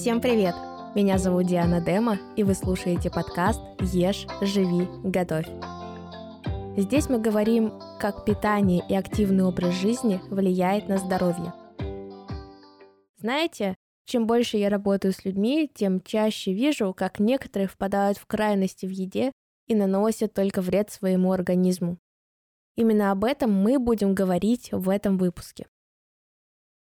Всем привет! Меня зовут Диана Дема, и вы слушаете подкаст «Ешь, живи, готовь». Здесь мы говорим, как питание и активный образ жизни влияет на здоровье. Знаете, чем больше я работаю с людьми, тем чаще вижу, как некоторые впадают в крайности в еде и наносят только вред своему организму. Именно об этом мы будем говорить в этом выпуске.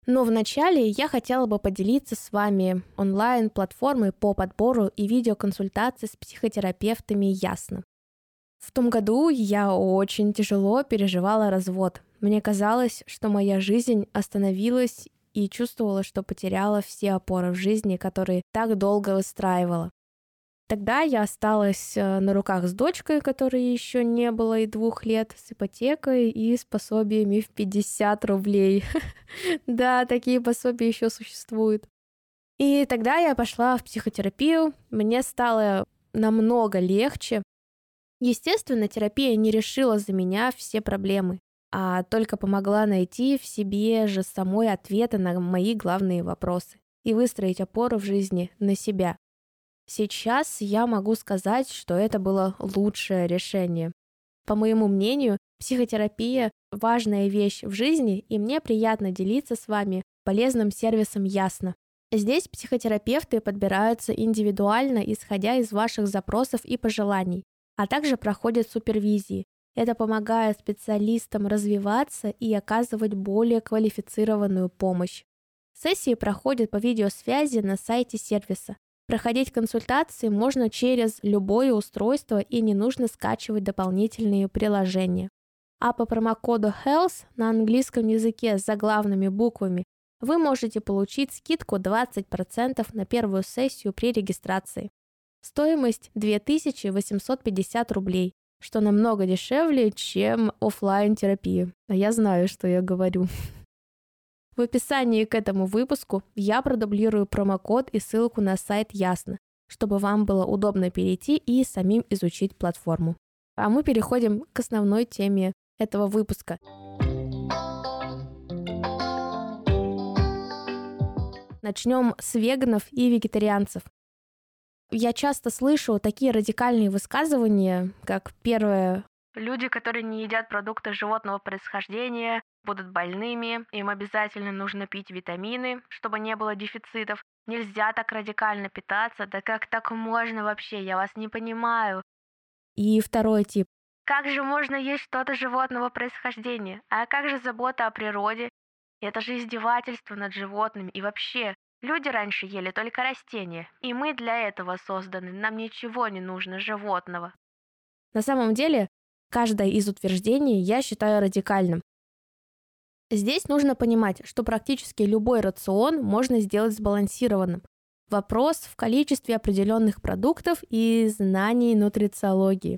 Но вначале я хотела бы поделиться с вами онлайн-платформой по подбору и видеоконсультаций с психотерапевтами Ясно. В том году я очень тяжело переживала развод. Мне казалось, что моя жизнь остановилась и чувствовала, что потеряла все опоры в жизни, которые так долго выстраивала. Тогда я осталась э, на руках с дочкой, которой еще не было и двух лет, с ипотекой и с пособиями в 50 рублей. Да, такие пособия еще существуют. И тогда я пошла в психотерапию, мне стало намного легче. Естественно, терапия не решила за меня все проблемы, а только помогла найти в себе же самой ответы на мои главные вопросы и выстроить опору в жизни на себя. Сейчас я могу сказать, что это было лучшее решение. По моему мнению, психотерапия – важная вещь в жизни, и мне приятно делиться с вами полезным сервисом Ясно. Здесь психотерапевты подбираются индивидуально, исходя из ваших запросов и пожеланий, а также проходят супервизии. Это помогает специалистам развиваться и оказывать более квалифицированную помощь. Сессии проходят по видеосвязи на сайте сервиса. Проходить консультации можно через любое устройство и не нужно скачивать дополнительные приложения. А по промокоду HEALTH на английском языке с заглавными буквами вы можете получить скидку 20% на первую сессию при регистрации. Стоимость 2850 рублей, что намного дешевле, чем офлайн терапия. А я знаю, что я говорю. В описании к этому выпуску я продублирую промокод и ссылку на сайт Ясно, чтобы вам было удобно перейти и самим изучить платформу. А мы переходим к основной теме этого выпуска. Начнем с веганов и вегетарианцев. Я часто слышу такие радикальные высказывания, как первое Люди, которые не едят продукты животного происхождения, будут больными, им обязательно нужно пить витамины, чтобы не было дефицитов. Нельзя так радикально питаться, да как так можно вообще, я вас не понимаю. И второй тип. Как же можно есть что-то животного происхождения? А как же забота о природе? Это же издевательство над животными. И вообще, люди раньше ели только растения, и мы для этого созданы, нам ничего не нужно животного. На самом деле, Каждое из утверждений я считаю радикальным. Здесь нужно понимать, что практически любой рацион можно сделать сбалансированным. Вопрос в количестве определенных продуктов и знаний нутрициологии.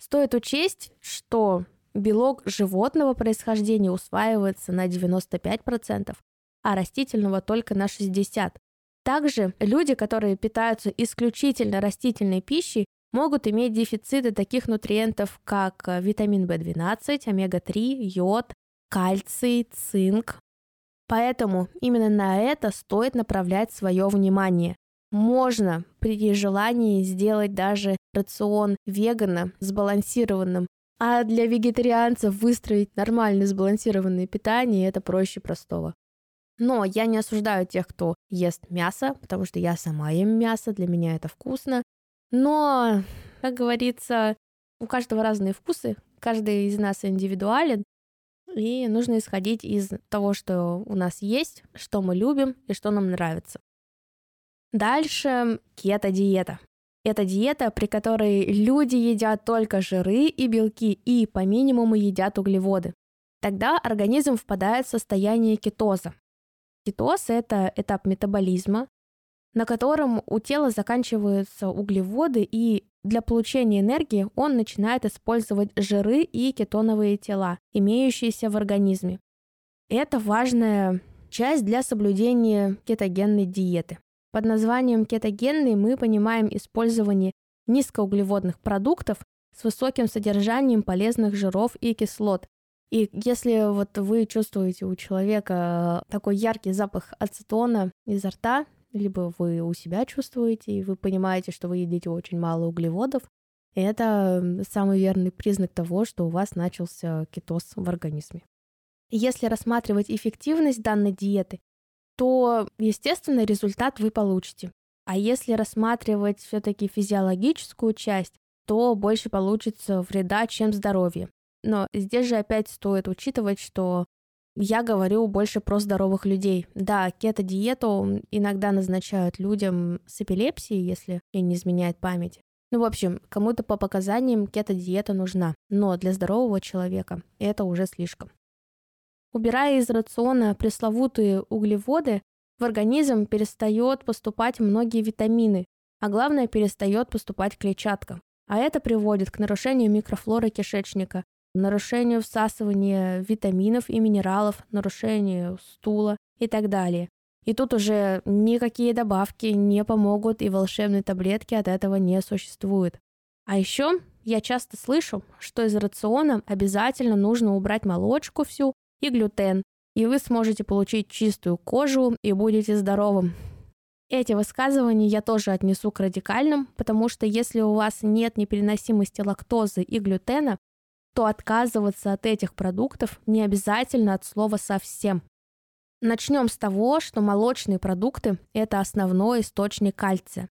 Стоит учесть, что белок животного происхождения усваивается на 95%, а растительного только на 60%. Также люди, которые питаются исключительно растительной пищей, могут иметь дефициты таких нутриентов, как э, витамин В12, омега-3, йод, кальций, цинк. Поэтому именно на это стоит направлять свое внимание. Можно при желании сделать даже рацион вегана сбалансированным, а для вегетарианцев выстроить нормальное сбалансированное питание это проще простого. Но я не осуждаю тех, кто ест мясо, потому что я сама ем мясо, для меня это вкусно. Но, как говорится, у каждого разные вкусы, каждый из нас индивидуален, и нужно исходить из того, что у нас есть, что мы любим и что нам нравится. Дальше кето-диета. Это диета, при которой люди едят только жиры и белки и по минимуму едят углеводы. Тогда организм впадает в состояние кетоза. Кетоз – это этап метаболизма, на котором у тела заканчиваются углеводы, и для получения энергии он начинает использовать жиры и кетоновые тела, имеющиеся в организме. Это важная часть для соблюдения кетогенной диеты. Под названием кетогенный мы понимаем использование низкоуглеводных продуктов с высоким содержанием полезных жиров и кислот. И если вот вы чувствуете у человека такой яркий запах ацетона изо рта, либо вы у себя чувствуете, и вы понимаете, что вы едите очень мало углеводов, это самый верный признак того, что у вас начался кетоз в организме. Если рассматривать эффективность данной диеты, то, естественно, результат вы получите. А если рассматривать все-таки физиологическую часть, то больше получится вреда, чем здоровье. Но здесь же опять стоит учитывать, что я говорю больше про здоровых людей. Да, кето-диету иногда назначают людям с эпилепсией, если мне не изменяет память. Ну, в общем, кому-то по показаниям кето-диета нужна, но для здорового человека это уже слишком. Убирая из рациона пресловутые углеводы, в организм перестает поступать многие витамины, а главное перестает поступать клетчатка. А это приводит к нарушению микрофлоры кишечника, нарушению всасывания витаминов и минералов, нарушению стула и так далее. И тут уже никакие добавки не помогут, и волшебной таблетки от этого не существует. А еще я часто слышу, что из рациона обязательно нужно убрать молочку всю и глютен, и вы сможете получить чистую кожу и будете здоровым. Эти высказывания я тоже отнесу к радикальным, потому что если у вас нет непереносимости лактозы и глютена, то отказываться от этих продуктов не обязательно от слова совсем. Начнем с того, что молочные продукты – это основной источник кальция.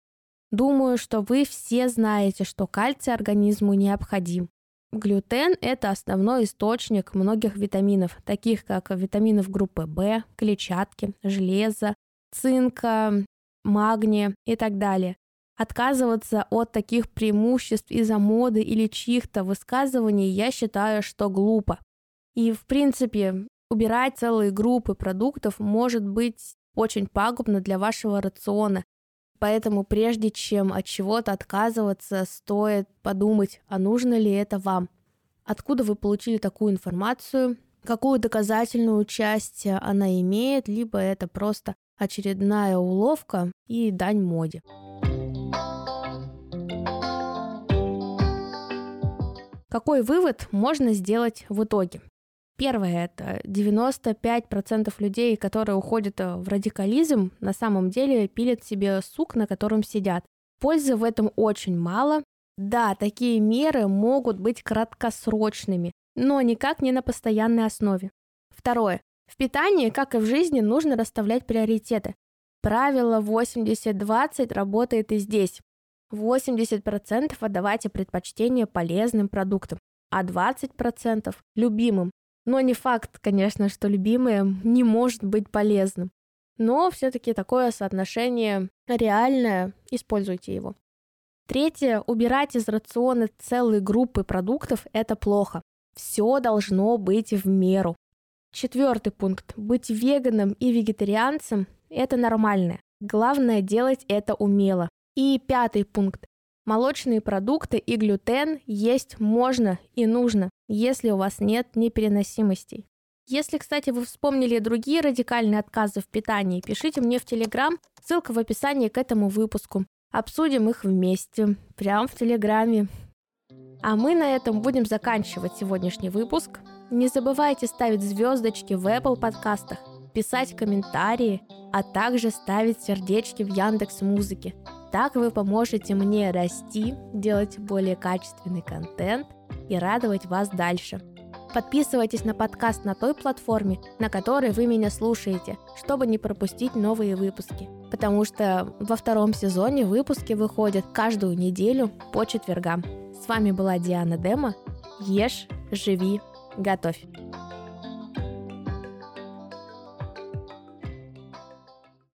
Думаю, что вы все знаете, что кальций организму необходим. Глютен – это основной источник многих витаминов, таких как витаминов группы В, клетчатки, железа, цинка, магния и так далее. Отказываться от таких преимуществ из-за моды или чьих-то высказываний я считаю, что глупо. И, в принципе, убирать целые группы продуктов может быть очень пагубно для вашего рациона. Поэтому прежде чем от чего-то отказываться, стоит подумать, а нужно ли это вам. Откуда вы получили такую информацию, какую доказательную часть она имеет, либо это просто очередная уловка и дань моде. Какой вывод можно сделать в итоге? Первое – это 95% людей, которые уходят э, в радикализм, на самом деле пилят себе сук, на котором сидят. Пользы в этом очень мало. Да, такие меры могут быть краткосрочными, но никак не на постоянной основе. Второе. В питании, как и в жизни, нужно расставлять приоритеты. Правило 80-20 работает и здесь. 80% отдавайте предпочтение полезным продуктам, а 20% любимым. Но не факт, конечно, что любимое не может быть полезным. Но все-таки такое соотношение реальное, используйте его. Третье, убирать из рациона целые группы продуктов – это плохо. Все должно быть в меру. Четвертый пункт. Быть веганом и вегетарианцем – это нормально. Главное делать это умело. И пятый пункт. Молочные продукты и глютен есть можно и нужно, если у вас нет непереносимостей. Если, кстати, вы вспомнили другие радикальные отказы в питании, пишите мне в Телеграм, ссылка в описании к этому выпуску. Обсудим их вместе, прямо в Телеграме. А мы на этом будем заканчивать сегодняшний выпуск. Не забывайте ставить звездочки в Apple подкастах, писать комментарии, а также ставить сердечки в Яндекс Музыке. Так вы поможете мне расти, делать более качественный контент и радовать вас дальше. Подписывайтесь на подкаст на той платформе, на которой вы меня слушаете, чтобы не пропустить новые выпуски. Потому что во втором сезоне выпуски выходят каждую неделю по четвергам. С вами была Диана Дема. Ешь, живи, готовь.